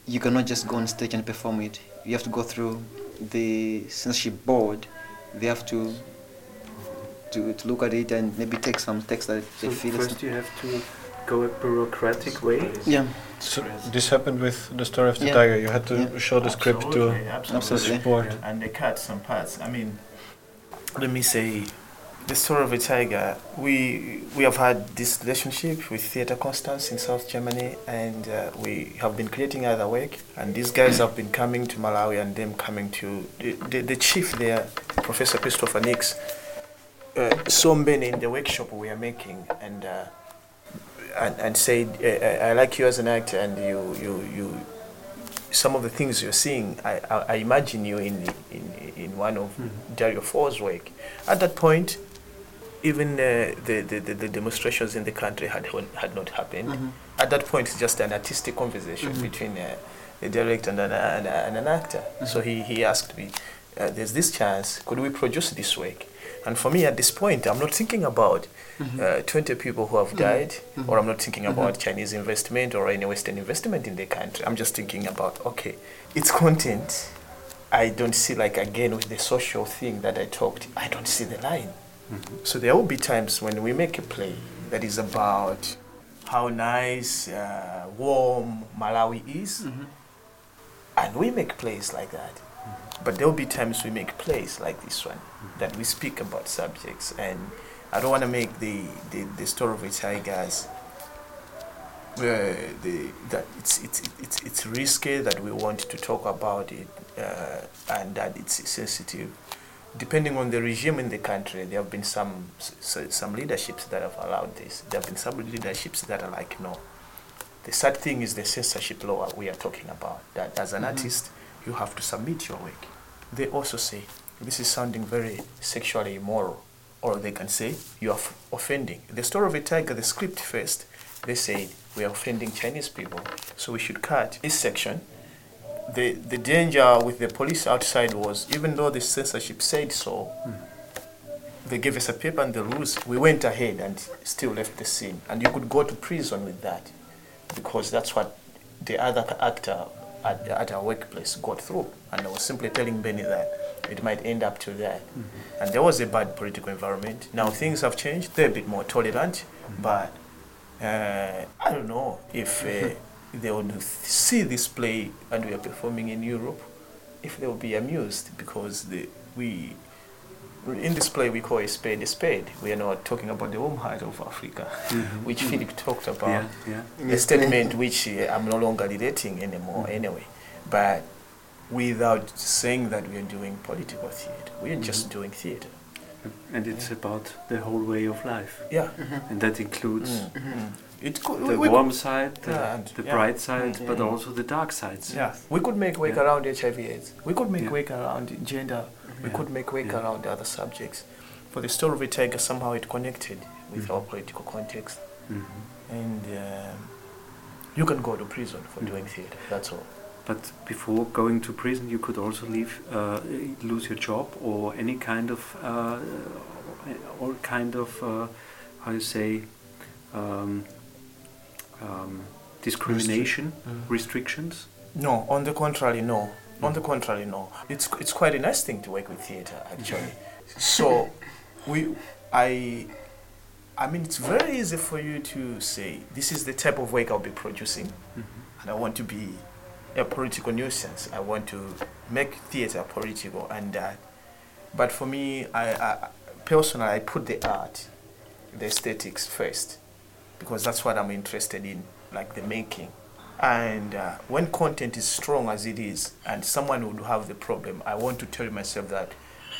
you cannot just go on stage and perform it. You have to go through the censorship board. They have to to, to look at it and maybe take some text that they So feel is first you have to go a bureaucratic way. yeah So this happened with the story of the Yeah. tiger. You had to Yeah. show the script to Absolutely, Absolutely. the board. and they cut some parts. I mean, let me say, the story of a tiger. We we have had this relationship with Theatre Konstanz in South Germany, and uh, we have been creating other work. And these guys have been coming to Malawi, and them coming to the, the, the chief there, Professor Christopher Nix, uh, saw Mbene in the workshop we are making, and. Uh, and, and said, I, I like you as an actor, and you, you, you, some of the things you're seeing, I, I, I imagine you in, in, in one of Dario Fo's work. At that point, even uh, the, the, the, demonstrations in the country had, had not happened. Mhm. At that point, it's just an artistic conversation Mhm. between uh, a director and an, and, and an actor. So he, he asked me, uh, there's this chance, could we produce this work? And for me, at this point, I'm not thinking about uh, 20 people who have died, or I'm not thinking about Chinese investment or any Western investment in the country. I'm just thinking about, okay, its content. I don't see, like, again, with the social thing that I talked, I don't see the line. So there will be times when we make a play that is about how nice, uh, warm Malawi is, and we make plays like that. But there will be times we make plays like this one that we speak about subjects, and I don't want to make the, the, the story of a tigers. Uh, the, that it's, it's, it's, it's risky that we want to talk about it uh, and that it's sensitive depending on the regime in the country, there have been some some leaderships that have allowed this. There have been some leaderships that are like, no. The sad thing is the censorship law we are talking about. That as an mm-hmm. artist, you have to submit your work. They also say this is sounding very sexually immoral, or they can say you are f- offending. The story of a tiger, the script first, they said we are offending Chinese people, so we should cut this section the the danger with the police outside was even though the censorship said so, they gave us a paper and the rules. We went ahead and still left the scene, and you could go to prison with that, because that's what the other actor at, at our workplace got through. And I was simply telling Benny that it might end up to that. And there was a bad political environment. Now things have changed. They're a bit more tolerant, but uh, I don't know if uh, (laughs) they would see this play and we are performing in Europe, if they would be amused because the, we in this play we call a spade a spade. We are not talking about the warm heart of Africa, which Philip talked about Mm-hmm. Yeah, yeah. a statement which uh, I'm no longer relating anymore anyway. But without saying that we are doing political theater, we are just doing theater. And it's about the whole way of life. Yeah. And that includes Mm, mm. It could, the we, warm side, the, Yeah, the yeah. bright side, but also the dark sides. yeah, we could make work around HIV/AIDS. We could make work around gender. We could make work around other subjects. For the story we take, somehow it connected with our political context, Mhm. and um, you can go to prison for Mm. doing theater. That's all. But before going to prison, you could also leave, uh, lose your job or any kind of, uh, all kind of, uh, how you say, um, um, discrimination, Mm. restrictions. No, on the contrary, no. On the contrary, no. It's it's quite a nice thing to work with theater, actually. (laughs) so, we, I, I mean, it's very easy for you to say this is the type of work I'll be producing, and I want to be a political nuisance. I want to make theater political, and that. But for me, I, I personally, I put the art, the aesthetics first, because that's what I'm interested in, like the making. And uh, when content is strong as it is, and someone would have the problem, I want to tell myself that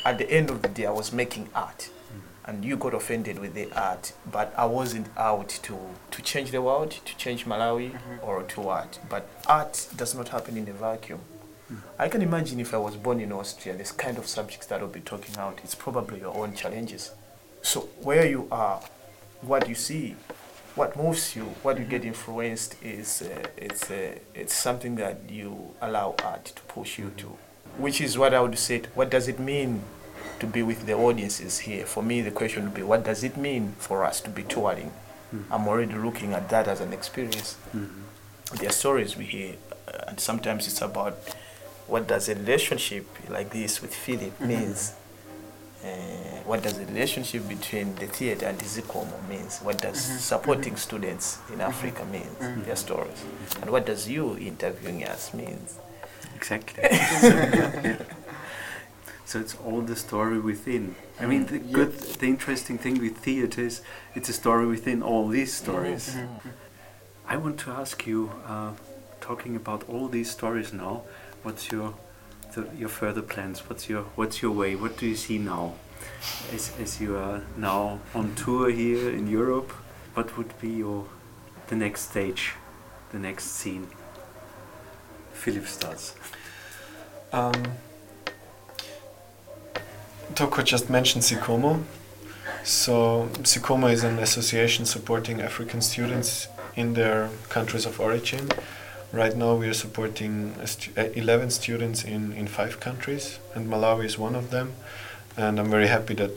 at the end of the day, I was making art. Mm. And you got offended with the art, but I wasn't out to, to change the world, to change Malawi, mm-hmm. or to what. But art does not happen in a vacuum. Mm. I can imagine if I was born in Austria, this kind of subjects that I'll be talking out, it's probably your own challenges. So where you are, what you see, what moves you, what you get influenced is uh, it's uh, it's something that you allow art to push you to, which is what I would say. What does it mean to be with the audiences here? For me, the question would be, what does it mean for us to be touring? I'm already looking at that as an experience. There are stories we hear, uh, and sometimes it's about what does a relationship like this with Philip means. Uh, what does the relationship between the theater and the Zikomo means? What does mm-hmm. supporting mm-hmm. students in mm-hmm. Africa means? Their stories, and what does you interviewing us means? Exactly. Yeah. (laughs) So it's all the story within. I mean, the good, the interesting thing with theater is it's a story within all these stories. I want to ask you, uh, talking about all these stories now, what's your your further plans? What's your what's your way? What do you see now? As, as you are now on tour here in Europe, what would be your the next stage, the next scene? Philip starts. Um, Toko just mentioned SICOMO. So SICOMO is an association supporting African students in their countries of origin. Right now we are supporting stu- uh, 11 students in, in five countries and Malawi is one of them. And I'm very happy that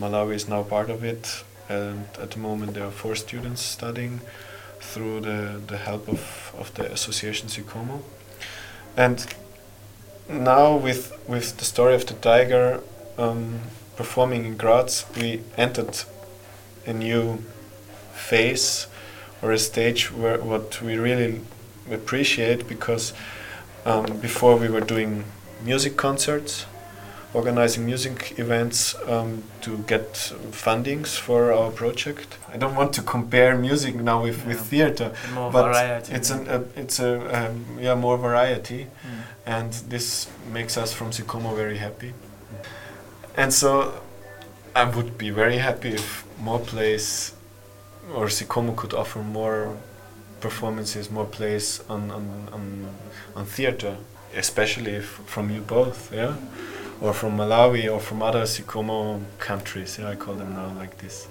Malawi is now part of it. And at the moment there are four students studying through the, the help of, of the association SICOMO. And now with with the story of the tiger um, performing in Graz, we entered a new phase or a stage where what we really appreciate because um, before we were doing music concerts, organizing music events um, to get fundings for our project. I don't want to compare music now with, with theater, More but variety. it's an, a, it's a um, yeah more variety and this makes us from Sicomo very happy. And so I would be very happy if more plays or Sicomo could offer more performances, more plays on, on, on, on theater, especially if from you both, yeah? Or from Malawi or from other Sicomo countries, yeah, I call them now like this.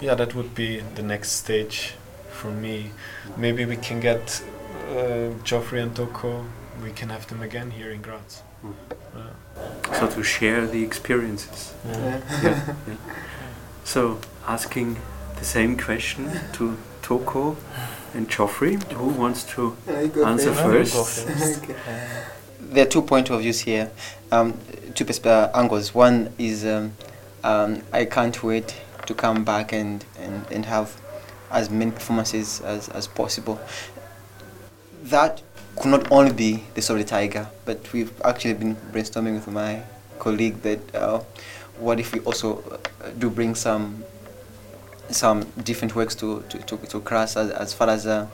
Yeah, that would be the next stage for me. Maybe we can get uh, Geoffrey and Toko, we can have them again here in Graz. So to share the experiences. Yeah. Yeah, yeah. So asking the same question to Toko and Geoffrey. Who wants to Yeah, you go answer first. first? (laughs) There are two point of views here, um, two persp- uh, angles. One is um, um, I can't wait to come back and, and, and have as many performances as, as possible. That could not only be the story of the tiger, but we've actually been brainstorming with my colleague that uh, what if we also uh, do bring some some different works to to, to, to as, as far as uh,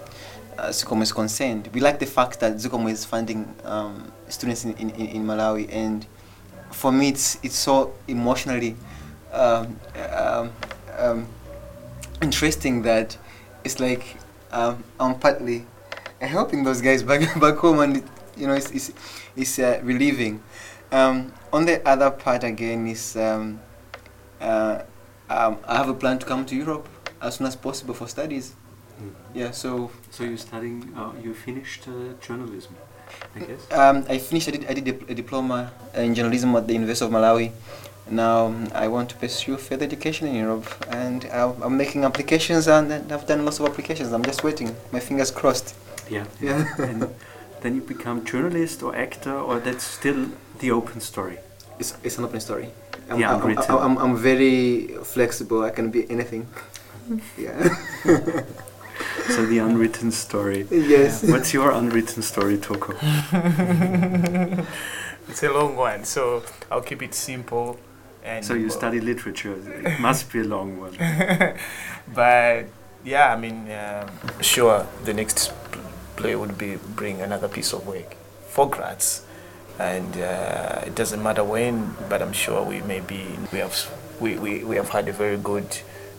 uh, Zikomo is concerned. We like the fact that Zikomo is funding um, students in, in, in Malawi, and for me, it's it's so emotionally um, um, um, interesting that it's like um, I'm partly helping those guys back (laughs) back home, and it, you know, it's it's, it's uh, relieving. Um, on the other part again is uh, um, I have a plan to come to Europe as soon as possible for studies. Yeah, so So you're studying, uh, you finished uh, journalism, I guess? Um, I finished. I did. I did a, a diploma in journalism at the University of Malawi. Now um, I want to pursue further education in Europe, and I'm, I'm making applications, and I've done lots of applications. I'm just waiting. My fingers crossed. Yeah. Yeah. and then you become journalist or actor, or that's still the open story. It's, it's an open story. I'm, Yeah, I'm, I'm, unwritten. I'm, I'm very flexible. I can be anything. Yeah. (laughs) So the unwritten story. yes. What's your unwritten story, Toko? (laughs) It's a long one, so I'll keep it simple. And So you study literature. It must be a long one. (laughs) but yeah, I mean, um, sure, the next play would be bring another piece of work for Graz, and uh, it doesn't matter when, but I'm sure we may be we have we, we, we have had a very good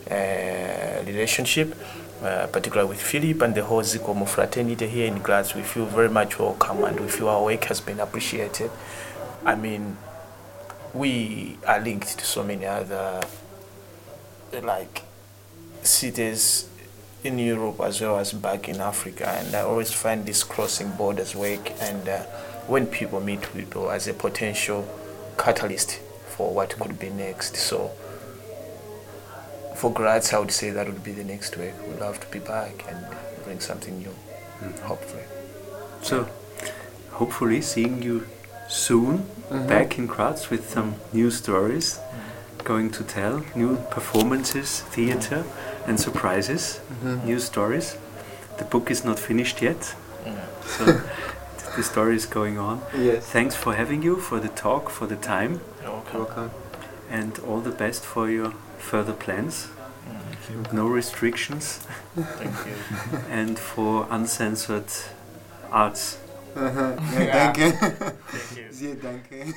uh, relationship. Uh, particularly with Philip and the whole Zikomo fraternity here in Graz, we feel very much welcome and we feel our work has been appreciated. I mean, we are linked to so many other like cities in Europe as well as back in Africa, and I always find this crossing borders work and uh, when people meet people as a potential catalyst for what could be next. So for Graz, I would say that would be the next work. We'd love to be back and bring something new, mm-hmm. hopefully. So hopefully seeing you soon mm-hmm. back in Graz with some new stories mm-hmm. going to tell, new performances, theater and surprises, new stories. The book is not finished yet, so (laughs) the story is going on. Yes. Thanks for having you, for the talk, for the time, You're welcome. Welcome. and all the best for your further plans. No restrictions, Thank you. (laughs) and for uncensored arts. Uh-huh. (laughs) Yeah, danke. Thank you. Sehr (laughs) danke.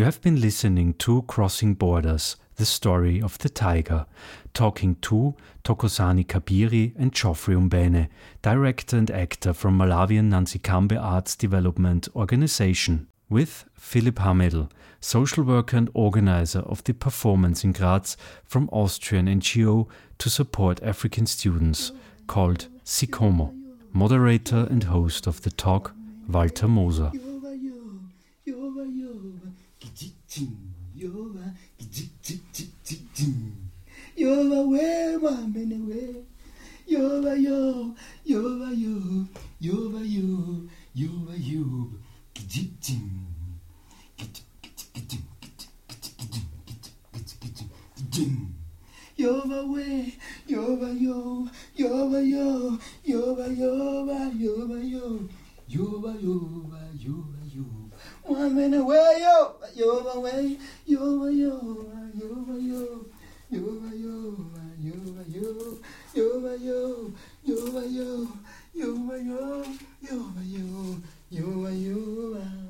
You have been listening to Crossing Borders, the story of the tiger, talking to Thokozani Kapiri and Geoffrey Mbene, director and actor from Malawian Nanzikambe Arts Development Organization, with Philip Hamedl, social worker and organizer of the performance in Graz from Austrian NGO to support African students, called Sikomo, moderator and host of the talk, Walter Moser. Kichiching, yoba, kichichichichiching. Yoba we, mamene we. Yoba yo, yoba yo, yoba yo, yoba yo, kichiching. Kichichichiching, kichichichiching, kichichichiching. Yoba we, yoba yo, yoba yo, yoba yoba, yoba yo, yoba yoba, yoba yo. One minute way yo, yoba way, yoba yoba, yoba yo, yoba yo, yoba yo, yoba yo, yoba yo, yoba yo, yoba yo.